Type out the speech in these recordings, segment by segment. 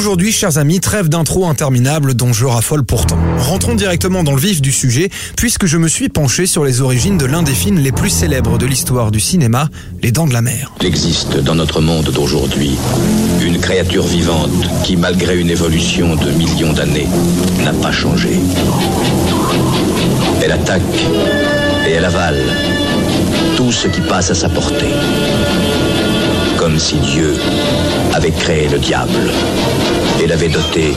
Aujourd'hui, chers amis, trêve d'intro interminable dont je raffole pourtant. Rentrons directement dans le vif du sujet, puisque je me suis penché sur les origines de l'un des films les plus célèbres de l'histoire du cinéma, Les Dents de la Mer. Il existe dans notre monde d'aujourd'hui une créature vivante qui, malgré une évolution de millions d'années, n'a pas changé. Elle attaque et elle avale tout ce qui passe à sa portée. Comme si Dieu avait créé le diable et l'avait doté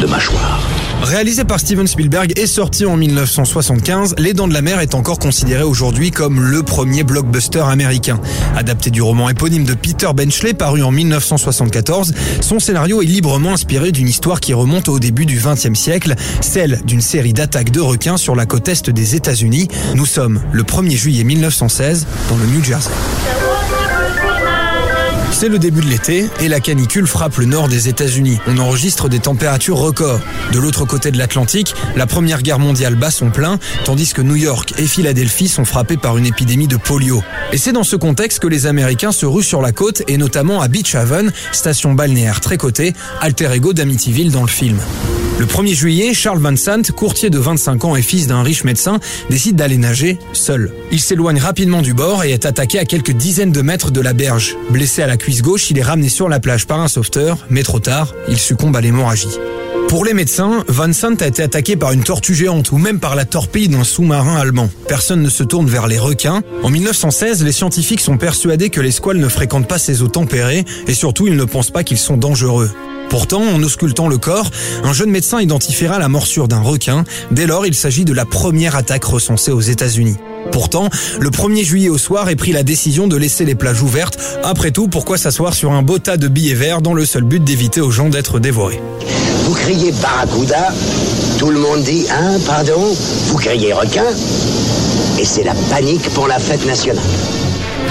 de mâchoires. Réalisé par Steven Spielberg et sorti en 1975, Les Dents de la Mer est encore considéré aujourd'hui comme le premier blockbuster américain. Adapté du roman éponyme de Peter Benchley paru en 1974, son scénario est librement inspiré d'une histoire qui remonte au début du XXe siècle, celle d'une série d'attaques de requins sur la côte est des États-Unis. Nous sommes le 1er juillet 1916 dans le New Jersey. C'est le début de l'été et la canicule frappe le nord des États-Unis. On enregistre des températures records. De l'autre côté de l'Atlantique, la Première Guerre mondiale bat son plein, tandis que New York et Philadelphie sont frappés par une épidémie de polio. Et c'est dans ce contexte que les Américains se ruent sur la côte et notamment à Beach Haven, station balnéaire très cotée, alter ego d'Amityville dans le film. Le 1er juillet, Charles Van Sant, courtier de 25 ans et fils d'un riche médecin, décide d'aller nager seul. Il s'éloigne rapidement du bord et est attaqué à quelques dizaines de mètres de la berge. Blessé à la cuisse gauche, il est ramené sur la plage par un sauveteur, mais trop tard, il succombe à l'hémorragie. Pour les médecins, Van Sant a été attaqué par une tortue géante ou même par la torpille d'un sous-marin allemand. Personne ne se tourne vers les requins. En 1916, les scientifiques sont persuadés que les squales ne fréquentent pas ces eaux tempérées et surtout ils ne pensent pas qu'ils sont dangereux. Pourtant, en auscultant le corps, un jeune médecin identifiera la morsure d'un requin. Dès lors, il s'agit de la première attaque recensée aux États-Unis. Pourtant, le 1er juillet au soir est pris la décision de laisser les plages ouvertes. Après tout, pourquoi s'asseoir sur un beau tas de billets verts dans le seul but d'éviter aux gens d'être dévorés? Vous criez barracuda, tout le monde dit hein, pardon, vous criez requin, et c'est la panique pour la fête nationale.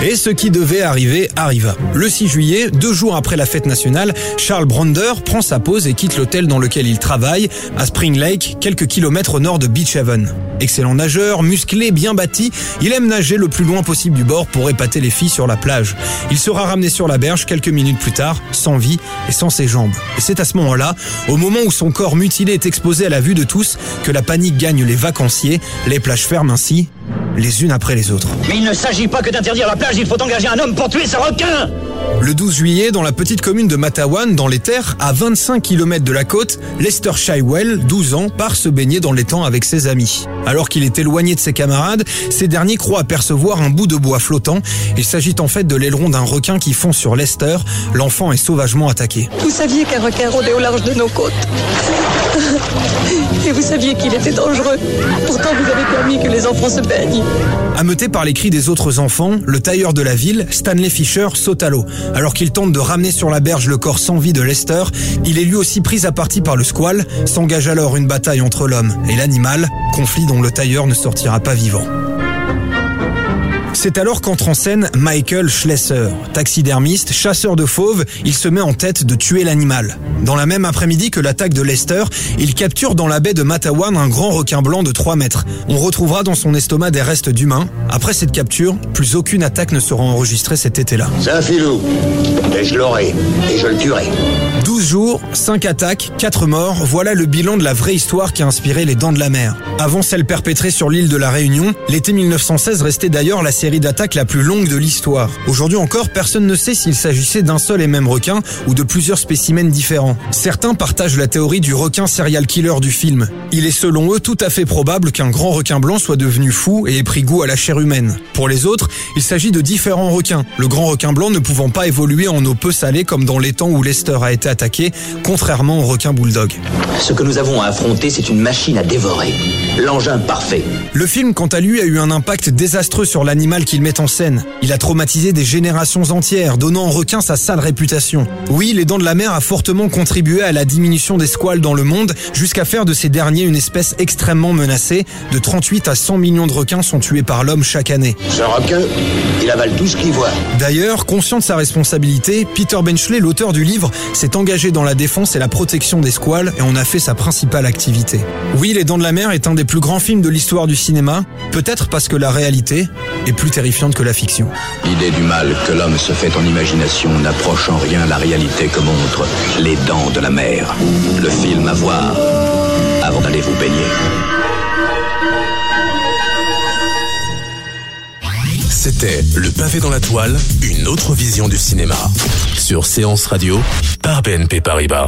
Et ce qui devait arriver arriva. Le 6 juillet, deux jours après la fête nationale, Charles Bronder prend sa pause et quitte l'hôtel dans lequel il travaille, à Spring Lake, quelques kilomètres au nord de Beach Haven. Excellent nageur, musclé, bien bâti, il aime nager le plus loin possible du bord pour épater les filles sur la plage. Il sera ramené sur la berge quelques minutes plus tard, sans vie et sans ses jambes. Et c'est à ce moment-là, au moment où son corps mutilé est exposé à la vue de tous, que la panique gagne les vacanciers, les plages ferment ainsi, les unes après les autres. Mais il ne s'agit pas que d'interdire la plage, il faut engager un homme pour tuer ce requin Le 12 juillet, dans la petite commune de Matawan, dans les terres, à 25 km de la côte, Lester Shywell, 12 ans, part se baigner dans l'étang avec ses amis. Alors qu'il est éloigné de ses camarades, ces derniers croient apercevoir un bout de bois flottant. Il s'agit en fait de l'aileron d'un requin qui fond sur Lester. L'enfant est sauvagement attaqué. Vous saviez qu'un requin rôdait au large de nos côtes. Et vous saviez qu'il était dangereux. Pourtant, vous avez permis que les enfants se baignent. Ameuté par les cris des autres enfants, le tailleur de la ville, Stanley Fisher, saute à l'eau. Alors qu'il tente de ramener sur la berge le corps sans vie de Lester, il est lui aussi pris à partie par le squale. S'engage alors une bataille entre l'homme et l'animal, conflit dont le tailleur ne sortira pas vivant. C'est alors qu'entre en scène Michael Schlesser. Taxidermiste, chasseur de fauves, il se met en tête de tuer l'animal. Dans la même après-midi que l'attaque de Lester, il capture dans la baie de Matawan un grand requin blanc de 3 mètres. On retrouvera dans son estomac des restes d'humains. Après cette capture, plus aucune attaque ne sera enregistrée cet été-là. C'est un filou, et je l'aurai, et je le tuerai. 12 jours, 5 attaques, 4 morts, voilà le bilan de la vraie histoire qui a inspiré les Dents de la Mer. Avant celle perpétrée sur l'île de la Réunion, l'été 1916 restait d'ailleurs la série d'attaques la plus longue de l'histoire. Aujourd'hui encore, personne ne sait s'il s'agissait d'un seul et même requin ou de plusieurs spécimens différents. Certains partagent la théorie du requin serial killer du film. Il est selon eux tout à fait probable qu'un grand requin blanc soit devenu fou et ait pris goût à la chair humaine. Pour les autres, il s'agit de différents requins, le grand requin blanc ne pouvant pas évoluer en eau peu salée comme dans les temps où Lester a été attaqué, contrairement au requin bulldog. Ce que nous avons à affronter, c'est une machine à dévorer. L'engin parfait. Le film, quant à lui, a eu un impact désastreux sur l'animal qu'il met en scène. Il a traumatisé des générations entières, donnant au requin sa sale réputation. Oui, les dents de la mer a fortement contribué à la diminution des squales dans le monde, jusqu'à faire de ces derniers une espèce extrêmement menacée. De 38 à 100 millions de requins sont tués par l'homme chaque année. Ce requin, il avale tout ce qu'il voit. D'ailleurs, conscient de sa responsabilité, Peter Benchley, l'auteur du livre, s'est engagé dans la défense et la protection des squales et en a fait sa principale activité. Oui, Les Dents de la Mer est un des plus grands films de l'histoire du cinéma, peut-être parce que la réalité est plus terrifiante que la fiction. L'idée du mal que l'homme se fait en imagination n'approche en rien la réalité que montrent les dents de la mer. Le film à voir avant d'aller vous baigner. C'était Le pavé dans la toile, une autre vision du cinéma. Sur Séance Radio, par BNP Paribas.